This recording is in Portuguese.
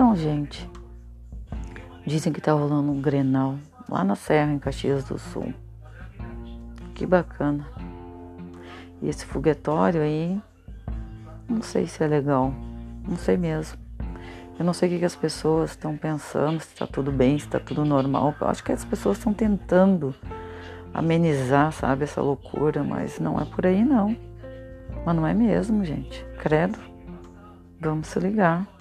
Então, gente, dizem que tá rolando um grenal lá na Serra, em Caxias do Sul. Que bacana. E esse foguetório aí, não sei se é legal. Não sei mesmo. Eu não sei o que, as pessoas estão pensando, se tá tudo bem, se tá tudo normal. Eu acho que as pessoas estão tentando amenizar, sabe, essa loucura, mas não é por aí não. Mas não é mesmo, gente. Credo. Vamos se ligar.